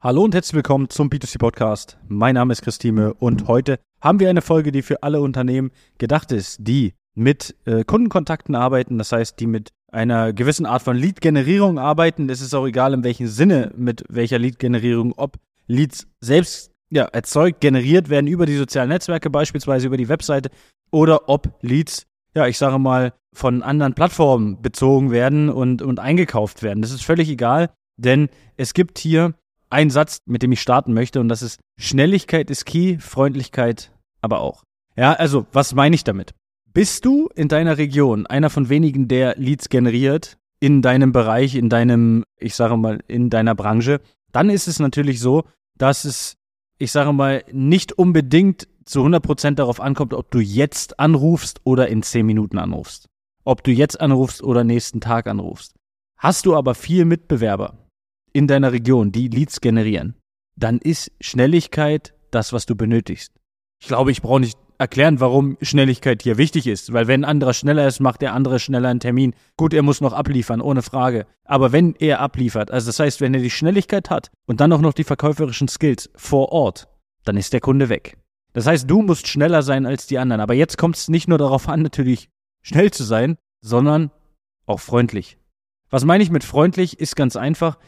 Hallo und herzlich willkommen zum B2C Podcast. Mein Name ist Christine und heute haben wir eine Folge, die für alle Unternehmen gedacht ist, die mit äh, Kundenkontakten arbeiten, das heißt, die mit einer gewissen Art von Lead-Generierung arbeiten. Es ist auch egal, in welchem Sinne, mit welcher Lead-Generierung, ob Leads selbst ja, erzeugt, generiert werden über die sozialen Netzwerke, beispielsweise über die Webseite, oder ob Leads, ja, ich sage mal, von anderen Plattformen bezogen werden und, und eingekauft werden. Das ist völlig egal, denn es gibt hier ein Satz, mit dem ich starten möchte, und das ist Schnelligkeit ist key, Freundlichkeit aber auch. Ja, also, was meine ich damit? Bist du in deiner Region einer von wenigen, der Leads generiert, in deinem Bereich, in deinem, ich sage mal, in deiner Branche, dann ist es natürlich so, dass es, ich sage mal, nicht unbedingt zu 100% darauf ankommt, ob du jetzt anrufst oder in 10 Minuten anrufst. Ob du jetzt anrufst oder nächsten Tag anrufst. Hast du aber viel Mitbewerber, in deiner Region, die Leads generieren, dann ist Schnelligkeit das, was du benötigst. Ich glaube, ich brauche nicht erklären, warum Schnelligkeit hier wichtig ist, weil wenn ein anderer schneller ist, macht der andere schneller einen Termin. Gut, er muss noch abliefern, ohne Frage. Aber wenn er abliefert, also das heißt, wenn er die Schnelligkeit hat und dann auch noch die verkäuferischen Skills vor Ort, dann ist der Kunde weg. Das heißt, du musst schneller sein als die anderen. Aber jetzt kommt es nicht nur darauf an, natürlich schnell zu sein, sondern auch freundlich. Was meine ich mit freundlich, ist ganz einfach.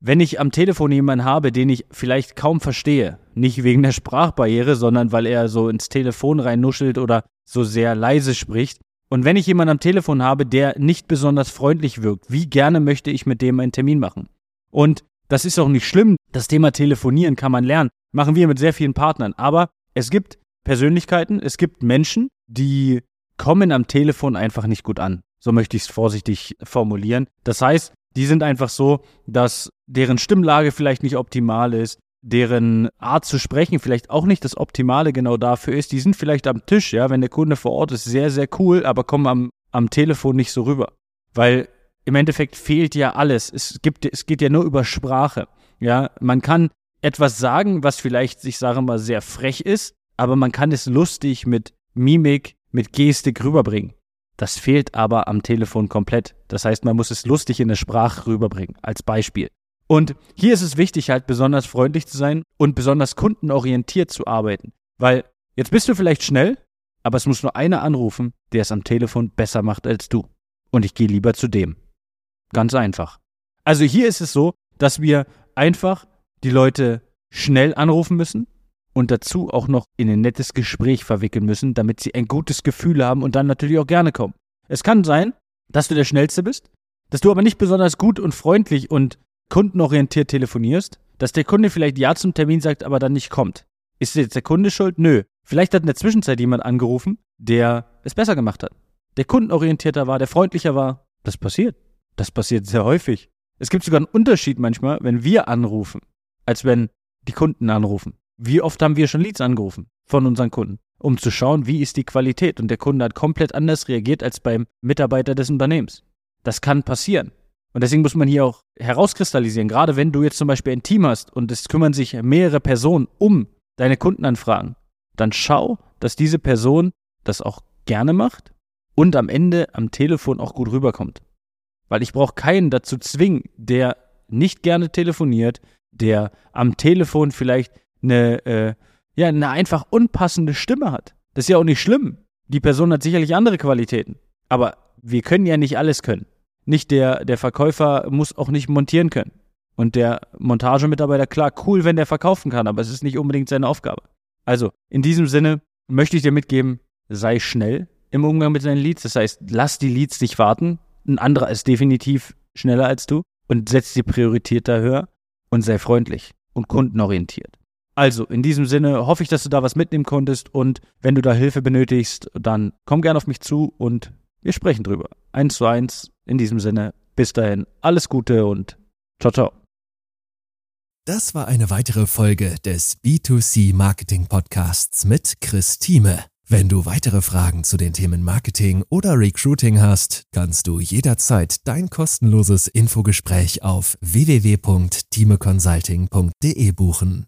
Wenn ich am Telefon jemanden habe, den ich vielleicht kaum verstehe, nicht wegen der Sprachbarriere, sondern weil er so ins Telefon reinnuschelt oder so sehr leise spricht, und wenn ich jemanden am Telefon habe, der nicht besonders freundlich wirkt, wie gerne möchte ich mit dem einen Termin machen? Und das ist auch nicht schlimm. Das Thema Telefonieren kann man lernen. Machen wir mit sehr vielen Partnern. Aber es gibt Persönlichkeiten, es gibt Menschen, die kommen am Telefon einfach nicht gut an. So möchte ich es vorsichtig formulieren. Das heißt, die sind einfach so, dass deren Stimmlage vielleicht nicht optimal ist, deren Art zu sprechen vielleicht auch nicht das Optimale genau dafür ist. Die sind vielleicht am Tisch, ja, wenn der Kunde vor Ort ist, sehr, sehr cool, aber kommen am, am Telefon nicht so rüber. Weil im Endeffekt fehlt ja alles. Es gibt, es geht ja nur über Sprache. Ja, man kann etwas sagen, was vielleicht, ich sage mal, sehr frech ist, aber man kann es lustig mit Mimik, mit Gestik rüberbringen. Das fehlt aber am Telefon komplett. Das heißt, man muss es lustig in der Sprache rüberbringen, als Beispiel. Und hier ist es wichtig, halt besonders freundlich zu sein und besonders kundenorientiert zu arbeiten. Weil jetzt bist du vielleicht schnell, aber es muss nur einer anrufen, der es am Telefon besser macht als du. Und ich gehe lieber zu dem. Ganz einfach. Also hier ist es so, dass wir einfach die Leute schnell anrufen müssen, und dazu auch noch in ein nettes Gespräch verwickeln müssen, damit sie ein gutes Gefühl haben und dann natürlich auch gerne kommen. Es kann sein, dass du der Schnellste bist, dass du aber nicht besonders gut und freundlich und kundenorientiert telefonierst, dass der Kunde vielleicht Ja zum Termin sagt, aber dann nicht kommt. Ist jetzt der Kunde schuld? Nö. Vielleicht hat in der Zwischenzeit jemand angerufen, der es besser gemacht hat. Der kundenorientierter war, der freundlicher war. Das passiert. Das passiert sehr häufig. Es gibt sogar einen Unterschied manchmal, wenn wir anrufen, als wenn die Kunden anrufen. Wie oft haben wir schon Leads angerufen von unseren Kunden, um zu schauen, wie ist die Qualität? Und der Kunde hat komplett anders reagiert als beim Mitarbeiter des Unternehmens. Das kann passieren. Und deswegen muss man hier auch herauskristallisieren, gerade wenn du jetzt zum Beispiel ein Team hast und es kümmern sich mehrere Personen um deine Kundenanfragen, dann schau, dass diese Person das auch gerne macht und am Ende am Telefon auch gut rüberkommt. Weil ich brauche keinen dazu zwingen, der nicht gerne telefoniert, der am Telefon vielleicht eine, äh, ja, eine einfach unpassende Stimme hat. Das ist ja auch nicht schlimm. Die Person hat sicherlich andere Qualitäten. Aber wir können ja nicht alles können. Nicht der, der Verkäufer muss auch nicht montieren können. Und der Montagemitarbeiter, klar, cool, wenn der verkaufen kann, aber es ist nicht unbedingt seine Aufgabe. Also, in diesem Sinne möchte ich dir mitgeben, sei schnell im Umgang mit deinen Leads. Das heißt, lass die Leads dich warten. Ein anderer ist definitiv schneller als du und setz die Priorität da höher und sei freundlich und kundenorientiert. Also, in diesem Sinne hoffe ich, dass du da was mitnehmen konntest und wenn du da Hilfe benötigst, dann komm gerne auf mich zu und wir sprechen drüber. Eins zu eins. In diesem Sinne, bis dahin, alles Gute und ciao, ciao. Das war eine weitere Folge des B2C Marketing Podcasts mit Chris Thieme. Wenn du weitere Fragen zu den Themen Marketing oder Recruiting hast, kannst du jederzeit dein kostenloses Infogespräch auf www.timeconsulting.de buchen.